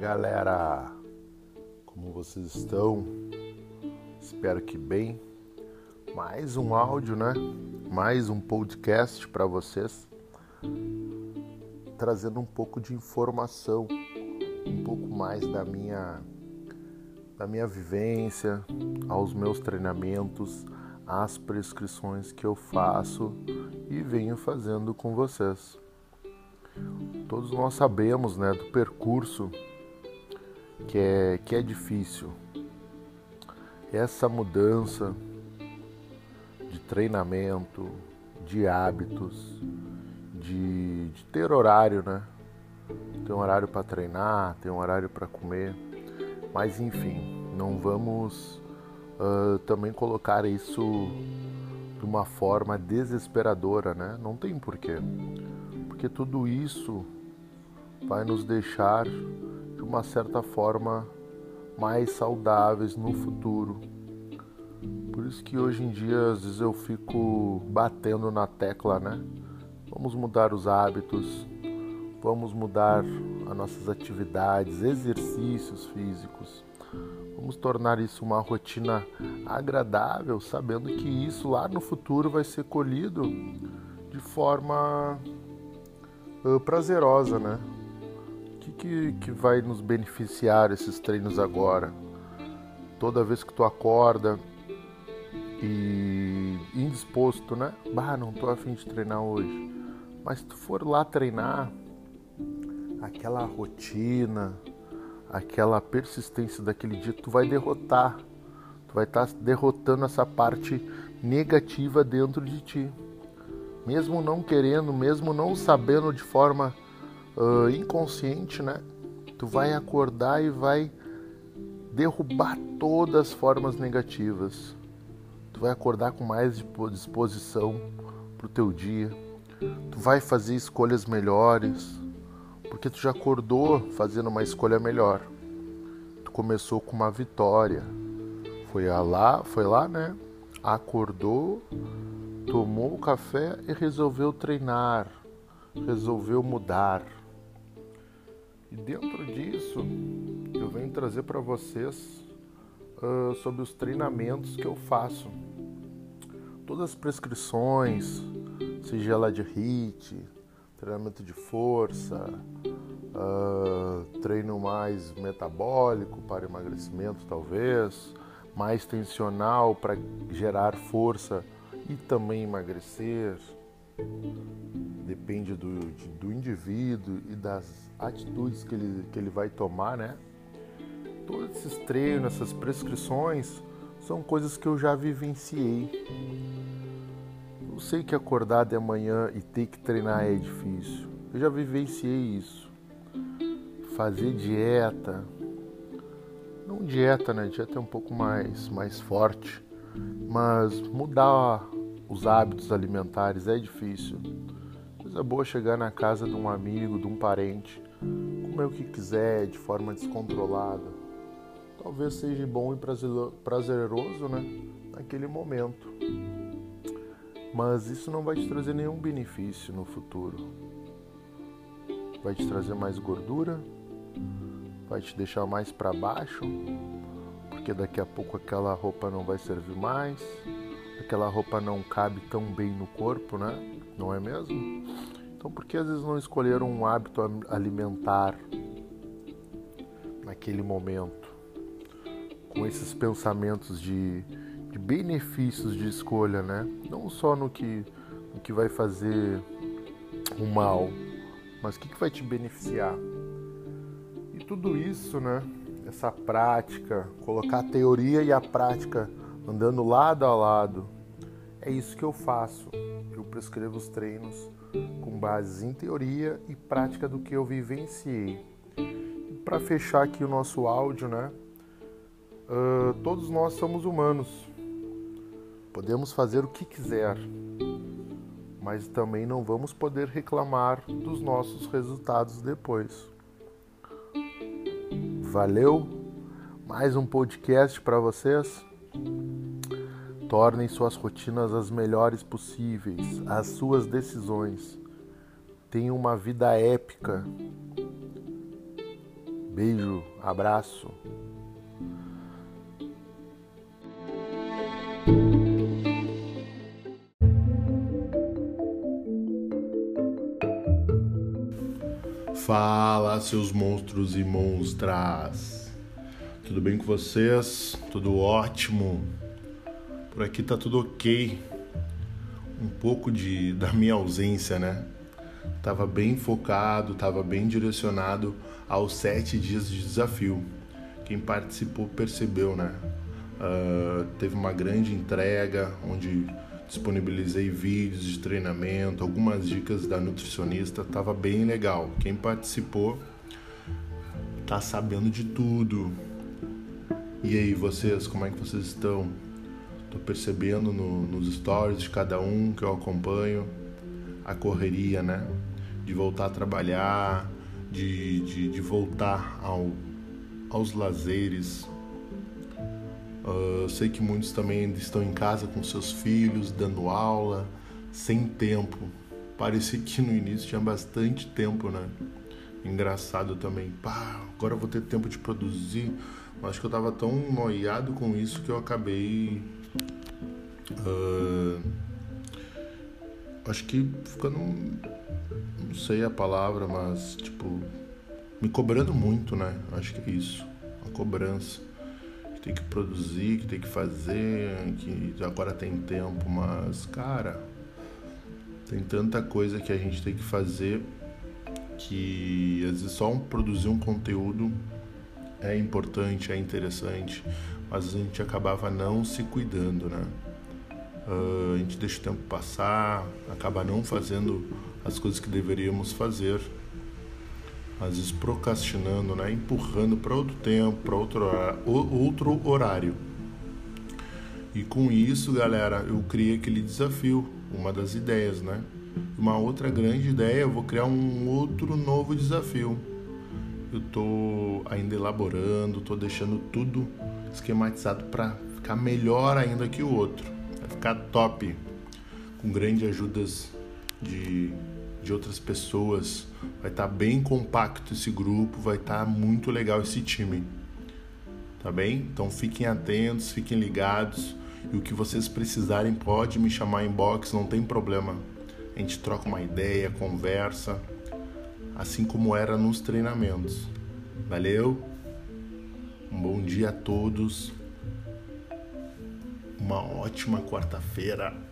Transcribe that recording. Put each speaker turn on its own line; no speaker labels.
galera, como vocês estão? Espero que bem. Mais um áudio, né? Mais um podcast para vocês, trazendo um pouco de informação, um pouco mais da minha da minha vivência, aos meus treinamentos, às prescrições que eu faço e venho fazendo com vocês. Todos nós sabemos, né, do percurso que é, que é difícil. Essa mudança de treinamento, de hábitos, de, de ter horário, né? Tem um horário para treinar, tem um horário para comer, mas enfim, não vamos uh, também colocar isso de uma forma desesperadora, né? Não tem porquê, porque tudo isso vai nos deixar de uma certa forma mais saudáveis no futuro. Por isso que hoje em dia às vezes eu fico batendo na tecla, né? Vamos mudar os hábitos, vamos mudar as nossas atividades, exercícios físicos. Vamos tornar isso uma rotina agradável, sabendo que isso lá no futuro vai ser colhido de forma uh, prazerosa, né? Que, que, que vai nos beneficiar esses treinos agora? Toda vez que tu acorda e indisposto, né? Bah, não tô afim de treinar hoje. Mas se tu for lá treinar, aquela rotina, aquela persistência daquele dia, tu vai derrotar. Tu vai estar tá derrotando essa parte negativa dentro de ti. Mesmo não querendo, mesmo não sabendo de forma uh, inconsciente, né? Tu vai acordar e vai derrubar todas as formas negativas. Tu vai acordar com mais disposição pro teu dia. Tu vai fazer escolhas melhores, porque tu já acordou fazendo uma escolha melhor. Tu começou com uma vitória. Foi lá, foi lá, né? Acordou, tomou o café e resolveu treinar, resolveu mudar. E dentro disso, eu venho trazer para vocês uh, sobre os treinamentos que eu faço. Todas as prescrições, seja ela de HIIT, treinamento de força, uh, treino mais metabólico para emagrecimento, talvez, mais tensional para gerar força e também emagrecer. Depende do, do indivíduo e das atitudes que ele, que ele vai tomar, né? Todos esses treinos, essas prescrições são coisas que eu já vivenciei. Eu sei que acordar de manhã e ter que treinar é difícil. Eu já vivenciei isso. Fazer dieta, não dieta, né? Dieta é um pouco mais, mais forte, mas mudar os hábitos alimentares é difícil. Coisa boa chegar na casa de um amigo, de um parente comer o que quiser de forma descontrolada. Talvez seja bom e prazeroso, né? Naquele momento. Mas isso não vai te trazer nenhum benefício no futuro. Vai te trazer mais gordura, vai te deixar mais para baixo, porque daqui a pouco aquela roupa não vai servir mais, aquela roupa não cabe tão bem no corpo, né? Não é mesmo? Então, por que às vezes não escolheram um hábito alimentar naquele momento, com esses pensamentos de, de benefícios de escolha, né? Não só no que, no que vai fazer o mal, mas o que, que vai te beneficiar. E tudo isso, né? Essa prática, colocar a teoria e a prática andando lado a lado, é isso que eu faço. Eu prescrevo os treinos com base em teoria e prática do que eu vivenciei. Para fechar aqui o nosso áudio, né? Uh, todos nós somos humanos. Podemos fazer o que quiser, mas também não vamos poder reclamar dos nossos resultados depois. Valeu! Mais um podcast para vocês. Tornem suas rotinas as melhores possíveis, as suas decisões. Tenham uma vida épica. Beijo, abraço. Fala, seus monstros e monstras. Tudo bem com vocês? Tudo ótimo. Por aqui tá tudo ok. Um pouco de da minha ausência, né? Tava bem focado, tava bem direcionado aos sete dias de desafio. Quem participou percebeu, né? Uh, teve uma grande entrega onde disponibilizei vídeos de treinamento, algumas dicas da nutricionista, tava bem legal. Quem participou tá sabendo de tudo. E aí, vocês, como é que vocês estão? Tô percebendo no, nos stories de cada um que eu acompanho a correria, né? De voltar a trabalhar, de, de, de voltar ao, aos lazeres, Uh, sei que muitos também estão em casa com seus filhos, dando aula, sem tempo. Parecia que no início tinha bastante tempo, né? Engraçado também. Pá, agora eu vou ter tempo de produzir. Acho que eu tava tão noiado com isso que eu acabei. Uh, acho que ficando. Não sei a palavra, mas tipo. Me cobrando muito, né? Acho que é isso. A cobrança que tem que produzir, que tem que fazer, que agora tem tempo, mas cara, tem tanta coisa que a gente tem que fazer que às vezes só produzir um conteúdo é importante, é interessante, mas a gente acabava não se cuidando, né? Uh, a gente deixa o tempo passar, acaba não fazendo as coisas que deveríamos fazer às vezes procrastinando, né? empurrando para outro tempo, para outro, outro horário. E com isso, galera, eu criei aquele desafio, uma das ideias, né? Uma outra grande ideia, eu vou criar um outro novo desafio. Eu estou ainda elaborando, estou deixando tudo esquematizado para ficar melhor ainda que o outro. Ficar top, com grandes ajudas de de outras pessoas. Vai estar tá bem compacto esse grupo, vai estar tá muito legal esse time. Tá bem? Então fiquem atentos, fiquem ligados. E o que vocês precisarem pode me chamar em box, não tem problema. A gente troca uma ideia, conversa, assim como era nos treinamentos. Valeu? Um bom dia a todos. Uma ótima quarta-feira.